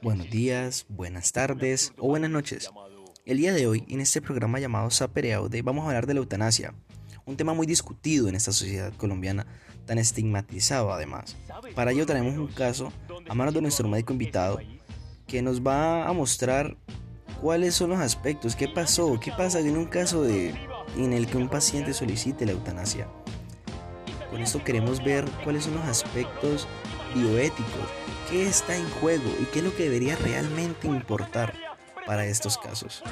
Buenos días, buenas tardes o buenas noches. El día de hoy, en este programa llamado Sapere Aude, vamos a hablar de la eutanasia, un tema muy discutido en esta sociedad colombiana, tan estigmatizado además. Para ello tenemos un caso a manos de nuestro médico invitado que nos va a mostrar cuáles son los aspectos, qué pasó, qué pasa en un caso de, en el que un paciente solicite la eutanasia. Con esto queremos ver cuáles son los aspectos bioéticos, qué está en juego y qué es lo que debería realmente importar para estos casos.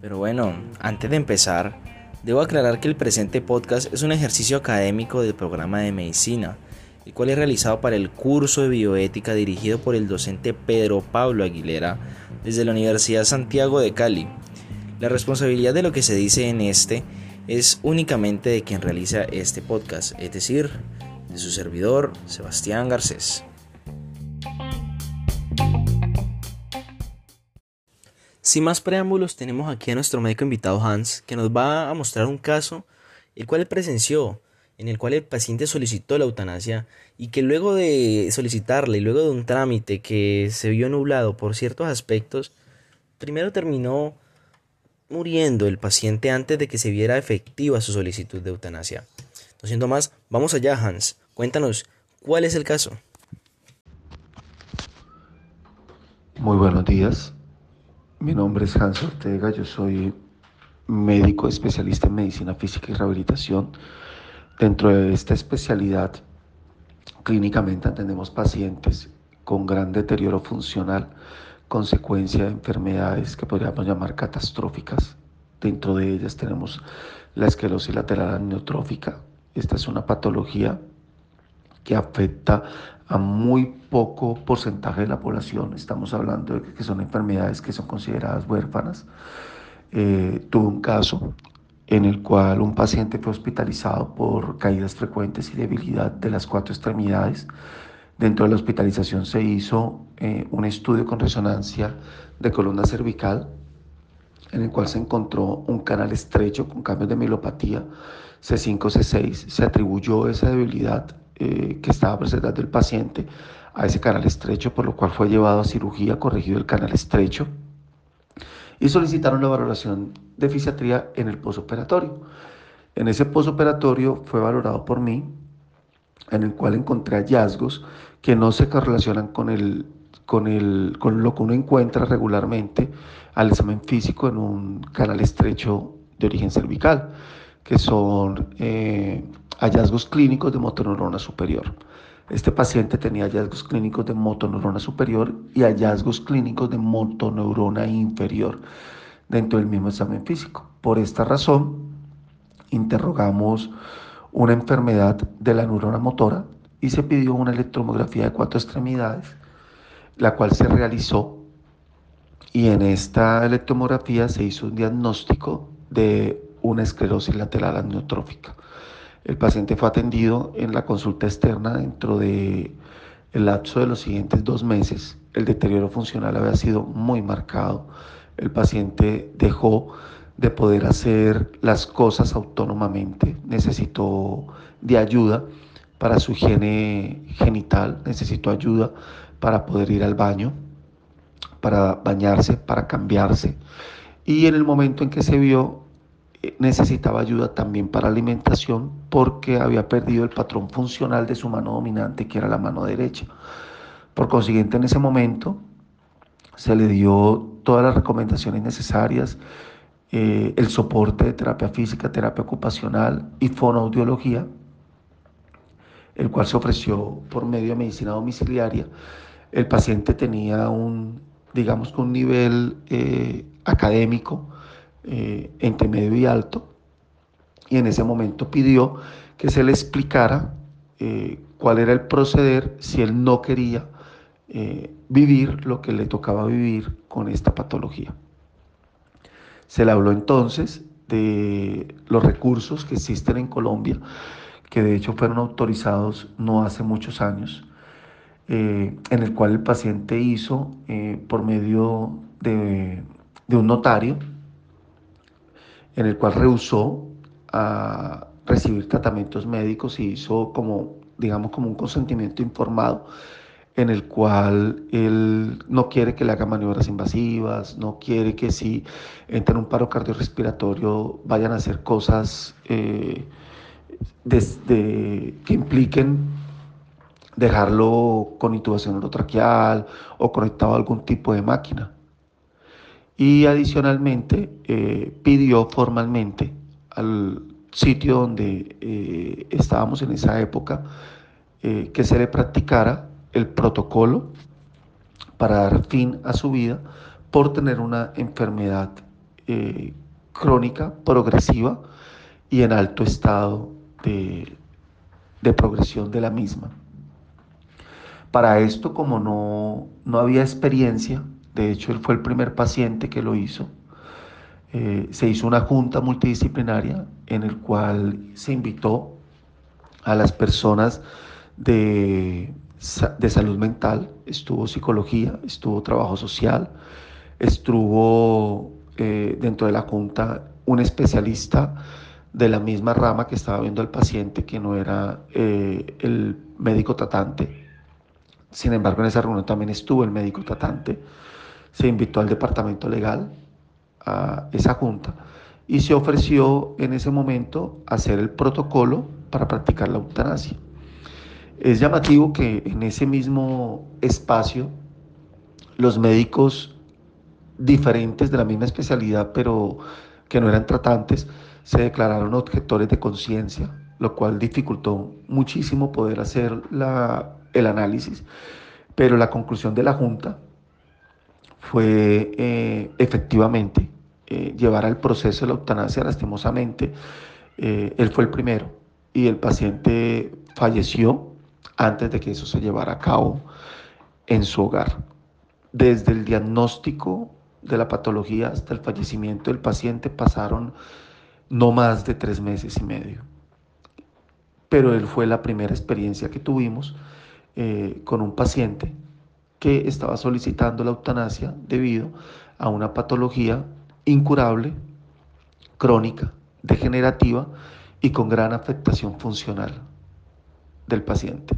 Pero bueno, antes de empezar, debo aclarar que el presente podcast es un ejercicio académico del programa de medicina el cual es realizado para el curso de bioética dirigido por el docente Pedro Pablo Aguilera desde la Universidad Santiago de Cali. La responsabilidad de lo que se dice en este es únicamente de quien realiza este podcast, es decir, de su servidor Sebastián Garcés. Sin más preámbulos, tenemos aquí a nuestro médico invitado Hans, que nos va a mostrar un caso el cual presenció en el cual el paciente solicitó la eutanasia y que luego de solicitarla y luego de un trámite que se vio nublado por ciertos aspectos, primero terminó muriendo el paciente antes de que se viera efectiva su solicitud de eutanasia. No siendo más, vamos allá Hans, cuéntanos, ¿cuál es el caso? Muy buenos días, mi nombre es Hans Ortega, yo soy médico especialista en medicina física y rehabilitación Dentro de esta especialidad, clínicamente atendemos pacientes con gran deterioro funcional, consecuencia de enfermedades que podríamos llamar catastróficas. Dentro de ellas tenemos la esclerosis lateral amniotrófica. Esta es una patología que afecta a muy poco porcentaje de la población. Estamos hablando de que son enfermedades que son consideradas huérfanas. Eh, tuve un caso en el cual un paciente fue hospitalizado por caídas frecuentes y debilidad de las cuatro extremidades. Dentro de la hospitalización se hizo eh, un estudio con resonancia de columna cervical, en el cual se encontró un canal estrecho con cambios de mielopatía C5, C6. Se atribuyó esa debilidad eh, que estaba presentando el paciente a ese canal estrecho, por lo cual fue llevado a cirugía, corregido el canal estrecho y solicitaron la valoración de fisiatría en el posoperatorio. En ese posoperatorio fue valorado por mí, en el cual encontré hallazgos que no se correlacionan con, el, con, el, con lo que uno encuentra regularmente al examen físico en un canal estrecho de origen cervical, que son eh, hallazgos clínicos de motoneurona superior. Este paciente tenía hallazgos clínicos de motoneurona superior y hallazgos clínicos de motoneurona inferior dentro del mismo examen físico. Por esta razón, interrogamos una enfermedad de la neurona motora y se pidió una electromografía de cuatro extremidades, la cual se realizó y en esta electromografía se hizo un diagnóstico de una esclerosis lateral amniotrófica. El paciente fue atendido en la consulta externa dentro de el lapso de los siguientes dos meses. El deterioro funcional había sido muy marcado. El paciente dejó de poder hacer las cosas autónomamente. Necesitó de ayuda para su higiene genital, necesitó ayuda para poder ir al baño, para bañarse, para cambiarse. Y en el momento en que se vio necesitaba ayuda también para alimentación porque había perdido el patrón funcional de su mano dominante, que era la mano derecha. Por consiguiente, en ese momento se le dio todas las recomendaciones necesarias, eh, el soporte de terapia física, terapia ocupacional y fonoaudiología, el cual se ofreció por medio de medicina domiciliaria. El paciente tenía un, digamos, un nivel eh, académico, eh, entre medio y alto, y en ese momento pidió que se le explicara eh, cuál era el proceder si él no quería eh, vivir lo que le tocaba vivir con esta patología. Se le habló entonces de los recursos que existen en Colombia, que de hecho fueron autorizados no hace muchos años, en el cual el paciente hizo por medio de, un notario, en el cual rehusó a recibir tratamientos médicos y hizo como, digamos, como un consentimiento informado en el cual él no quiere que le haga maniobras invasivas, no quiere que si entra en un paro cardiorrespiratorio vayan a hacer cosas eh, que impliquen dejarlo con intubación orotraqueal o conectado a algún tipo de máquina. Y adicionalmente eh, pidió formalmente al sitio donde eh, estábamos en esa época eh, que se le practicara el protocolo para dar fin a su vida por tener una enfermedad crónica, progresiva y en alto estado de progresión de la misma. Para esto, como no, no había experiencia, de hecho él fue el primer paciente que lo hizo, eh, se hizo una junta multidisciplinaria en el cual se invitó a las personas de, de salud mental, estuvo psicología, estuvo trabajo social, estuvo eh, dentro de la junta un especialista de la misma rama que estaba viendo al paciente, que no era eh, el médico tratante, sin embargo, en esa reunión también estuvo el médico tratante, se invitó al departamento legal, a esa junta, y se ofreció en ese momento hacer el protocolo para practicar la eutanasia. Es llamativo que en ese mismo espacio los médicos diferentes de la misma especialidad, pero que no eran tratantes, se declararon objetores de conciencia, lo cual dificultó muchísimo poder hacer la el análisis, pero la conclusión de la Junta fue eh, efectivamente eh, llevar al proceso de la eutanasia lastimosamente. Eh, él fue el primero y el paciente falleció antes de que eso se llevara a cabo en su hogar. Desde el diagnóstico de la patología hasta el fallecimiento del paciente pasaron no más de tres meses y medio. Pero él fue la primera experiencia que tuvimos con un paciente que estaba solicitando la eutanasia debido a una patología incurable, crónica, degenerativa y con gran afectación funcional del paciente.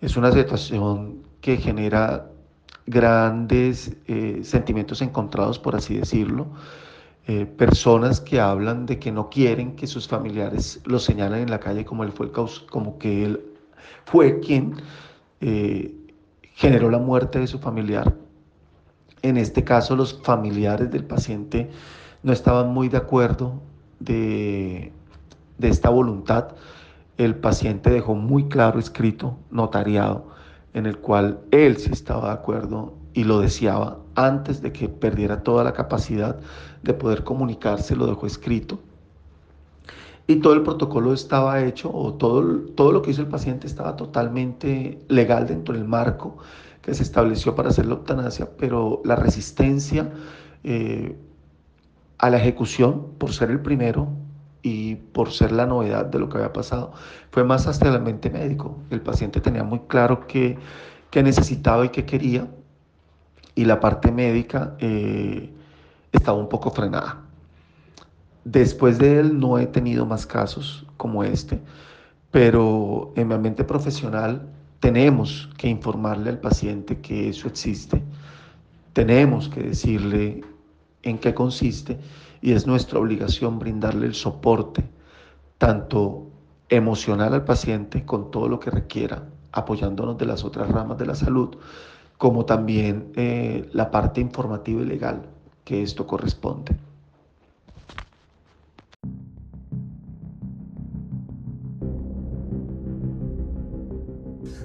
Es una situación que genera grandes eh, sentimientos encontrados, por así decirlo. Eh, personas que hablan de que no quieren que sus familiares lo señalen en la calle como él fue como que él fue quien eh, generó la muerte de su familiar. En este caso, los familiares del paciente no estaban muy de acuerdo de, de esta voluntad. El paciente dejó muy claro escrito, notariado, en el cual él sí estaba de acuerdo y lo deseaba antes de que perdiera toda la capacidad de poder comunicarse, lo dejó escrito y todo el protocolo estaba hecho o todo, todo lo que hizo el paciente estaba totalmente legal dentro del marco que se estableció para hacer la eutanasia, pero la resistencia eh, a la ejecución, por ser el primero y por ser la novedad de lo que había pasado, fue más hasta el ambiente médico. El paciente tenía muy claro qué que necesitaba y qué quería, y la parte médica eh, estaba un poco frenada. Después de él no he tenido más casos como este, pero en mi ambiente profesional tenemos que informarle al paciente que eso existe, tenemos que decirle en qué consiste y es nuestra obligación brindarle el soporte, tanto emocional al paciente con todo lo que requiera, apoyándonos de las otras ramas de la salud, como también eh, la parte informativa y legal que esto corresponde.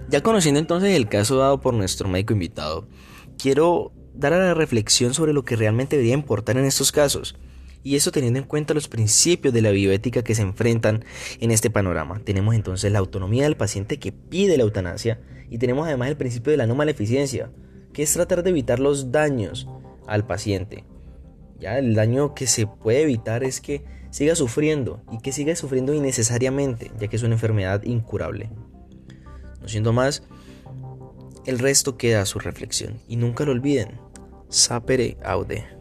Ya conociendo entonces el caso dado por nuestro médico invitado, quiero dar a la reflexión sobre lo que realmente debería importar en estos casos. Y eso teniendo en cuenta los principios de la bioética que se enfrentan en este panorama. Tenemos entonces la autonomía del paciente que pide la eutanasia y tenemos además el principio de la no maleficencia, que es tratar de evitar los daños al paciente. Ya el daño que se puede evitar es que siga sufriendo y que siga sufriendo innecesariamente, ya que es una enfermedad incurable. No siendo más, El resto queda a su reflexión y nunca lo olviden. Sapere aude.